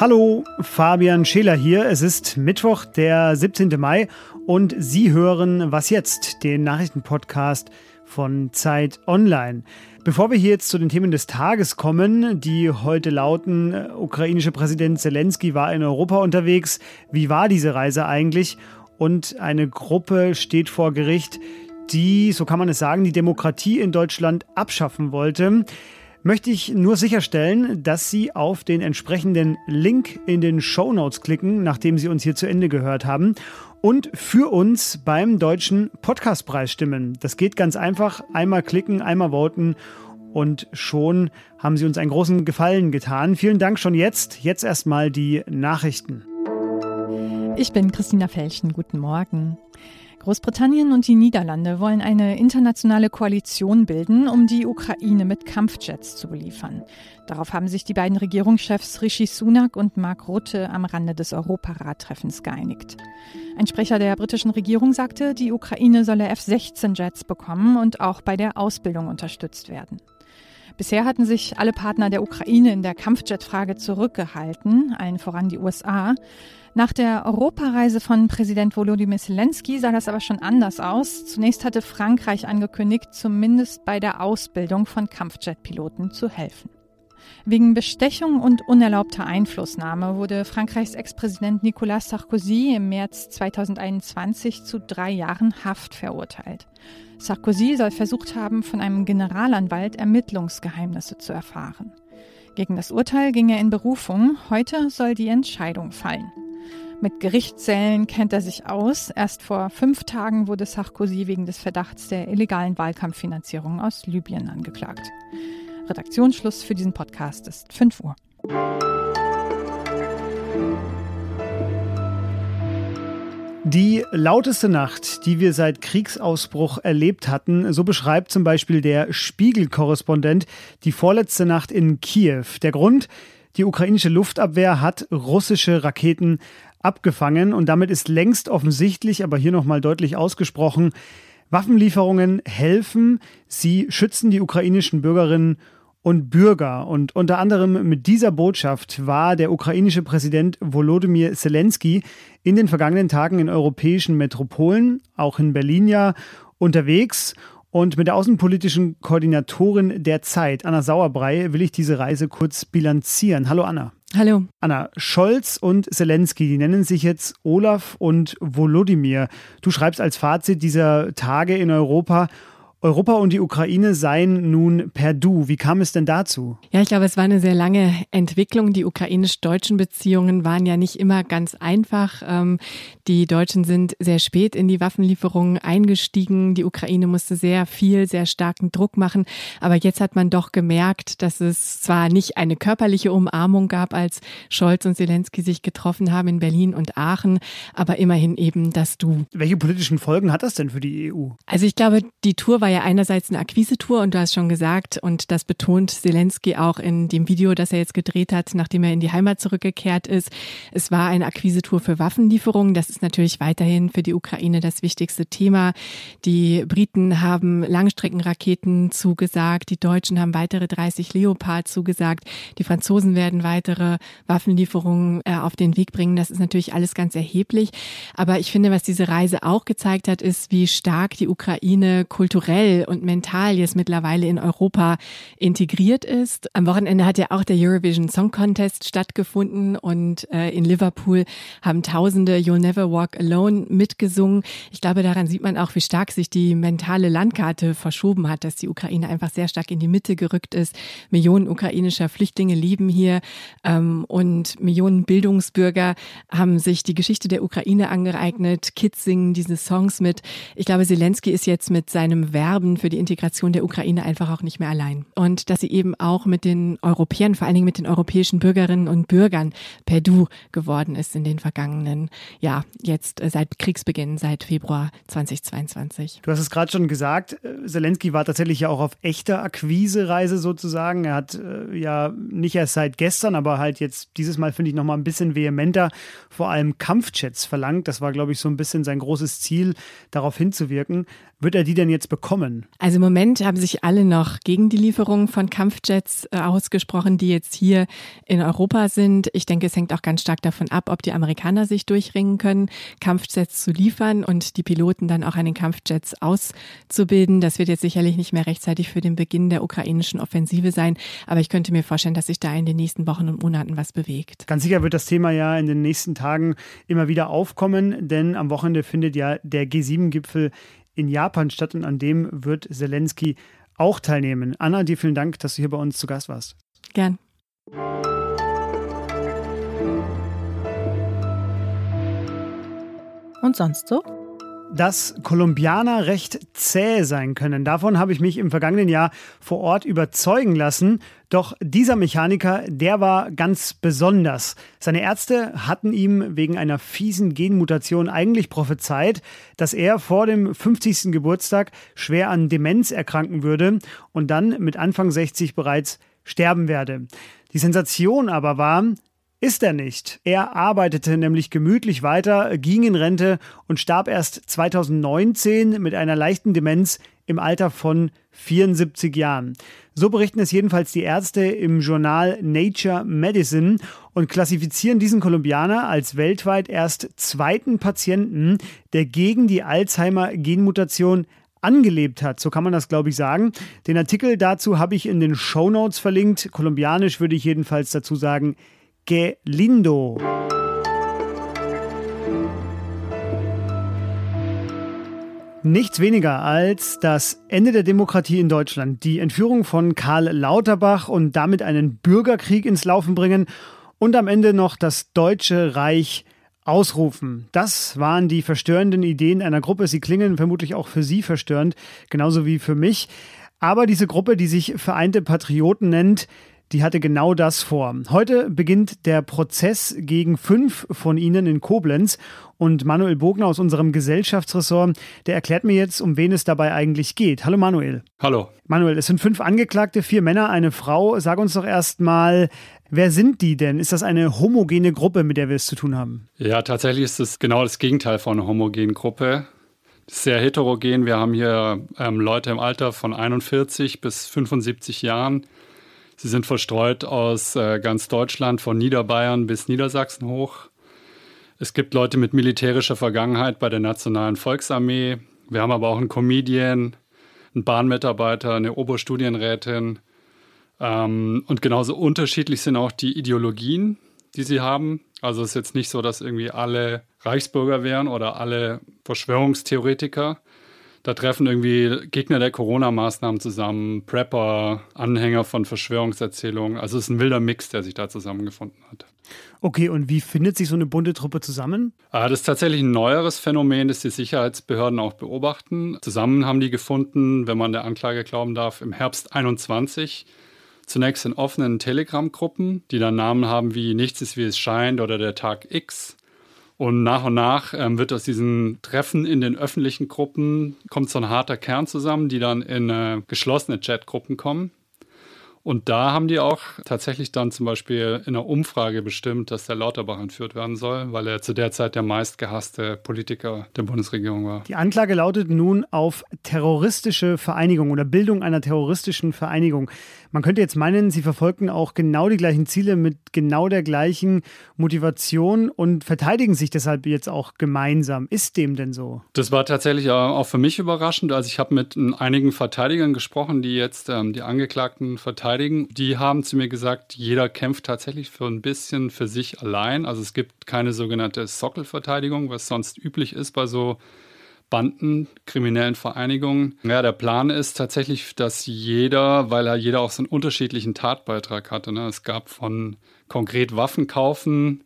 Hallo, Fabian Scheler hier. Es ist Mittwoch, der 17. Mai und Sie hören Was jetzt, den Nachrichtenpodcast von Zeit Online. Bevor wir hier jetzt zu den Themen des Tages kommen, die heute lauten, ukrainische Präsident Zelensky war in Europa unterwegs. Wie war diese Reise eigentlich? Und eine Gruppe steht vor Gericht, die, so kann man es sagen, die Demokratie in Deutschland abschaffen wollte möchte ich nur sicherstellen, dass Sie auf den entsprechenden Link in den Show Notes klicken, nachdem Sie uns hier zu Ende gehört haben und für uns beim Deutschen Podcastpreis stimmen. Das geht ganz einfach. Einmal klicken, einmal voten und schon haben Sie uns einen großen Gefallen getan. Vielen Dank schon jetzt. Jetzt erstmal die Nachrichten. Ich bin Christina Felschen. Guten Morgen. Großbritannien und die Niederlande wollen eine internationale Koalition bilden, um die Ukraine mit Kampfjets zu beliefern. Darauf haben sich die beiden Regierungschefs Rishi Sunak und Mark Rutte am Rande des Europarat-Treffens geeinigt. Ein Sprecher der britischen Regierung sagte, die Ukraine solle F-16-Jets bekommen und auch bei der Ausbildung unterstützt werden. Bisher hatten sich alle Partner der Ukraine in der Kampfjet-Frage zurückgehalten, allen voran die USA. Nach der Europareise von Präsident Volodymyr Zelensky sah das aber schon anders aus. Zunächst hatte Frankreich angekündigt, zumindest bei der Ausbildung von Kampfjet-Piloten zu helfen. Wegen Bestechung und unerlaubter Einflussnahme wurde Frankreichs Ex-Präsident Nicolas Sarkozy im März 2021 zu drei Jahren Haft verurteilt. Sarkozy soll versucht haben, von einem Generalanwalt Ermittlungsgeheimnisse zu erfahren. Gegen das Urteil ging er in Berufung. Heute soll die Entscheidung fallen. Mit Gerichtssälen kennt er sich aus. Erst vor fünf Tagen wurde Sarkozy wegen des Verdachts der illegalen Wahlkampffinanzierung aus Libyen angeklagt. Redaktionsschluss für diesen Podcast ist 5 Uhr. Die lauteste Nacht, die wir seit Kriegsausbruch erlebt hatten, so beschreibt zum Beispiel der Spiegel-Korrespondent die vorletzte Nacht in Kiew. Der Grund? Die ukrainische Luftabwehr hat russische Raketen abgefangen und damit ist längst offensichtlich, aber hier nochmal deutlich ausgesprochen, Waffenlieferungen helfen, sie schützen die ukrainischen Bürgerinnen und Bürger. Und unter anderem mit dieser Botschaft war der ukrainische Präsident Volodymyr Zelensky in den vergangenen Tagen in europäischen Metropolen, auch in Berlin ja, unterwegs. Und mit der außenpolitischen Koordinatorin der Zeit, Anna Sauerbrei, will ich diese Reise kurz bilanzieren. Hallo Anna. Hallo. Anna, Scholz und Zelensky, die nennen sich jetzt Olaf und Volodymyr. Du schreibst als Fazit dieser Tage in Europa, Europa und die Ukraine seien nun per Du. Wie kam es denn dazu? Ja, ich glaube, es war eine sehr lange Entwicklung. Die ukrainisch-deutschen Beziehungen waren ja nicht immer ganz einfach. Ähm, die Deutschen sind sehr spät in die Waffenlieferungen eingestiegen. Die Ukraine musste sehr viel, sehr starken Druck machen. Aber jetzt hat man doch gemerkt, dass es zwar nicht eine körperliche Umarmung gab, als Scholz und Zelensky sich getroffen haben in Berlin und Aachen, aber immerhin eben das Du. Welche politischen Folgen hat das denn für die EU? Also ich glaube, die Tour war war ja einerseits eine Akquisetour und du hast schon gesagt, und das betont Zelensky auch in dem Video, das er jetzt gedreht hat, nachdem er in die Heimat zurückgekehrt ist. Es war eine Akquisetour für Waffenlieferungen. Das ist natürlich weiterhin für die Ukraine das wichtigste Thema. Die Briten haben Langstreckenraketen zugesagt. Die Deutschen haben weitere 30 Leopard zugesagt. Die Franzosen werden weitere Waffenlieferungen äh, auf den Weg bringen. Das ist natürlich alles ganz erheblich. Aber ich finde, was diese Reise auch gezeigt hat, ist, wie stark die Ukraine kulturell kulturell und mental jetzt mittlerweile in Europa integriert ist. Am Wochenende hat ja auch der Eurovision Song Contest stattgefunden und äh, in Liverpool haben Tausende You'll Never Walk Alone mitgesungen. Ich glaube, daran sieht man auch, wie stark sich die mentale Landkarte verschoben hat, dass die Ukraine einfach sehr stark in die Mitte gerückt ist. Millionen ukrainischer Flüchtlinge leben hier ähm, und Millionen Bildungsbürger haben sich die Geschichte der Ukraine angeeignet. Kids singen diese Songs mit. Ich glaube, Zelensky ist jetzt mit seinem Werk werben für die Integration der Ukraine einfach auch nicht mehr allein. Und dass sie eben auch mit den Europäern, vor allen Dingen mit den europäischen Bürgerinnen und Bürgern per Du geworden ist in den vergangenen, ja, jetzt äh, seit Kriegsbeginn, seit Februar 2022. Du hast es gerade schon gesagt, äh, Zelensky war tatsächlich ja auch auf echter Akquisereise sozusagen. Er hat äh, ja nicht erst seit gestern, aber halt jetzt dieses Mal finde ich nochmal ein bisschen vehementer vor allem Kampfjets verlangt. Das war, glaube ich, so ein bisschen sein großes Ziel, darauf hinzuwirken. Wird er die denn jetzt bekommen? Kommen? Also im Moment haben sich alle noch gegen die Lieferung von Kampfjets äh, ausgesprochen, die jetzt hier in Europa sind. Ich denke, es hängt auch ganz stark davon ab, ob die Amerikaner sich durchringen können, Kampfjets zu liefern und die Piloten dann auch an den Kampfjets auszubilden. Das wird jetzt sicherlich nicht mehr rechtzeitig für den Beginn der ukrainischen Offensive sein, aber ich könnte mir vorstellen, dass sich da in den nächsten Wochen und Monaten was bewegt. Ganz sicher wird das Thema ja in den nächsten Tagen immer wieder aufkommen, denn am Wochenende findet ja der G7-Gipfel in Japan statt und an dem wird Zelensky auch teilnehmen. Anna, dir vielen Dank, dass du hier bei uns zu Gast warst. Gern. Und sonst so? Dass Kolumbianer recht zäh sein können. Davon habe ich mich im vergangenen Jahr vor Ort überzeugen lassen. Doch dieser Mechaniker, der war ganz besonders. Seine Ärzte hatten ihm wegen einer fiesen Genmutation eigentlich prophezeit, dass er vor dem 50. Geburtstag schwer an Demenz erkranken würde und dann mit Anfang 60 bereits sterben werde. Die Sensation aber war, ist er nicht. Er arbeitete nämlich gemütlich weiter, ging in Rente und starb erst 2019 mit einer leichten Demenz im Alter von 74 Jahren. So berichten es jedenfalls die Ärzte im Journal Nature Medicine und klassifizieren diesen Kolumbianer als weltweit erst zweiten Patienten, der gegen die Alzheimer-Genmutation angelebt hat. So kann man das, glaube ich, sagen. Den Artikel dazu habe ich in den Show Notes verlinkt. Kolumbianisch würde ich jedenfalls dazu sagen, que lindo. Nichts weniger als das Ende der Demokratie in Deutschland, die Entführung von Karl Lauterbach und damit einen Bürgerkrieg ins Laufen bringen und am Ende noch das Deutsche Reich ausrufen. Das waren die verstörenden Ideen einer Gruppe. Sie klingen vermutlich auch für Sie verstörend, genauso wie für mich. Aber diese Gruppe, die sich Vereinte Patrioten nennt, die hatte genau das vor. Heute beginnt der Prozess gegen fünf von ihnen in Koblenz und Manuel Bogner aus unserem Gesellschaftsressort, der erklärt mir jetzt, um wen es dabei eigentlich geht. Hallo Manuel. Hallo. Manuel, es sind fünf Angeklagte, vier Männer, eine Frau. Sag uns doch erst mal, wer sind die denn? Ist das eine homogene Gruppe, mit der wir es zu tun haben? Ja, tatsächlich ist es genau das Gegenteil von einer homogenen Gruppe. Sehr heterogen. Wir haben hier ähm, Leute im Alter von 41 bis 75 Jahren Sie sind verstreut aus äh, ganz Deutschland, von Niederbayern bis Niedersachsen hoch. Es gibt Leute mit militärischer Vergangenheit bei der Nationalen Volksarmee. Wir haben aber auch einen Comedian, einen Bahnmitarbeiter, eine Oberstudienrätin. Ähm, und genauso unterschiedlich sind auch die Ideologien, die sie haben. Also es ist jetzt nicht so, dass irgendwie alle Reichsbürger wären oder alle Verschwörungstheoretiker, da treffen irgendwie Gegner der Corona-Maßnahmen zusammen, Prepper, Anhänger von Verschwörungserzählungen. Also es ist ein wilder Mix, der sich da zusammengefunden hat. Okay, und wie findet sich so eine bunte Truppe zusammen? Ah, das ist tatsächlich ein neueres Phänomen, das die Sicherheitsbehörden auch beobachten. Zusammen haben die gefunden, wenn man der Anklage glauben darf, im Herbst 21. Zunächst in offenen Telegram-Gruppen, die dann Namen haben wie Nichts ist wie es scheint oder der Tag X. Und nach und nach ähm, wird aus diesen Treffen in den öffentlichen Gruppen, kommt so ein harter Kern zusammen, die dann in äh, geschlossene Chatgruppen kommen. Und da haben die auch tatsächlich dann zum Beispiel in einer Umfrage bestimmt, dass der Lauterbach entführt werden soll, weil er zu der Zeit der meistgehasste Politiker der Bundesregierung war. Die Anklage lautet nun auf terroristische Vereinigung oder Bildung einer terroristischen Vereinigung. Man könnte jetzt meinen, sie verfolgen auch genau die gleichen Ziele mit genau der gleichen Motivation und verteidigen sich deshalb jetzt auch gemeinsam. Ist dem denn so? Das war tatsächlich auch für mich überraschend. Also ich habe mit einigen Verteidigern gesprochen, die jetzt ähm, die Angeklagten verteidigen. Die haben zu mir gesagt, jeder kämpft tatsächlich für ein bisschen für sich allein. Also es gibt keine sogenannte Sockelverteidigung, was sonst üblich ist bei so Banden, kriminellen Vereinigungen. Ja, der Plan ist tatsächlich, dass jeder, weil er jeder auch so einen unterschiedlichen Tatbeitrag hatte. Ne? Es gab von konkret Waffen kaufen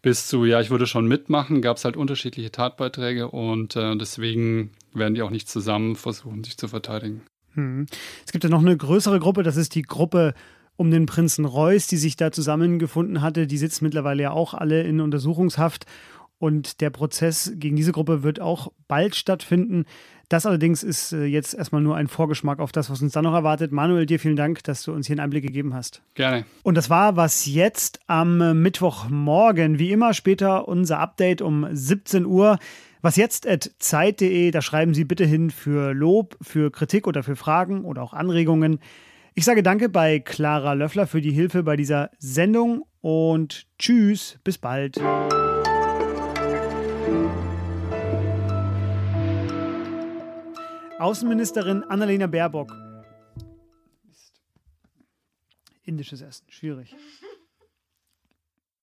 bis zu, ja, ich würde schon mitmachen, gab es halt unterschiedliche Tatbeiträge und äh, deswegen werden die auch nicht zusammen versuchen, sich zu verteidigen. Hm. Es gibt ja noch eine größere Gruppe, das ist die Gruppe um den Prinzen Reuß, die sich da zusammengefunden hatte. Die sitzen mittlerweile ja auch alle in Untersuchungshaft und der Prozess gegen diese Gruppe wird auch bald stattfinden. Das allerdings ist äh, jetzt erstmal nur ein Vorgeschmack auf das, was uns dann noch erwartet. Manuel, dir vielen Dank, dass du uns hier einen Einblick gegeben hast. Gerne. Und das war was jetzt am Mittwochmorgen. Wie immer später unser Update um 17 Uhr. Was jetzt at zeit.de, da schreiben Sie bitte hin für Lob, für Kritik oder für Fragen oder auch Anregungen. Ich sage danke bei Clara Löffler für die Hilfe bei dieser Sendung und tschüss, bis bald. Außenministerin Annalena Baerbock. Indisches Essen, schwierig.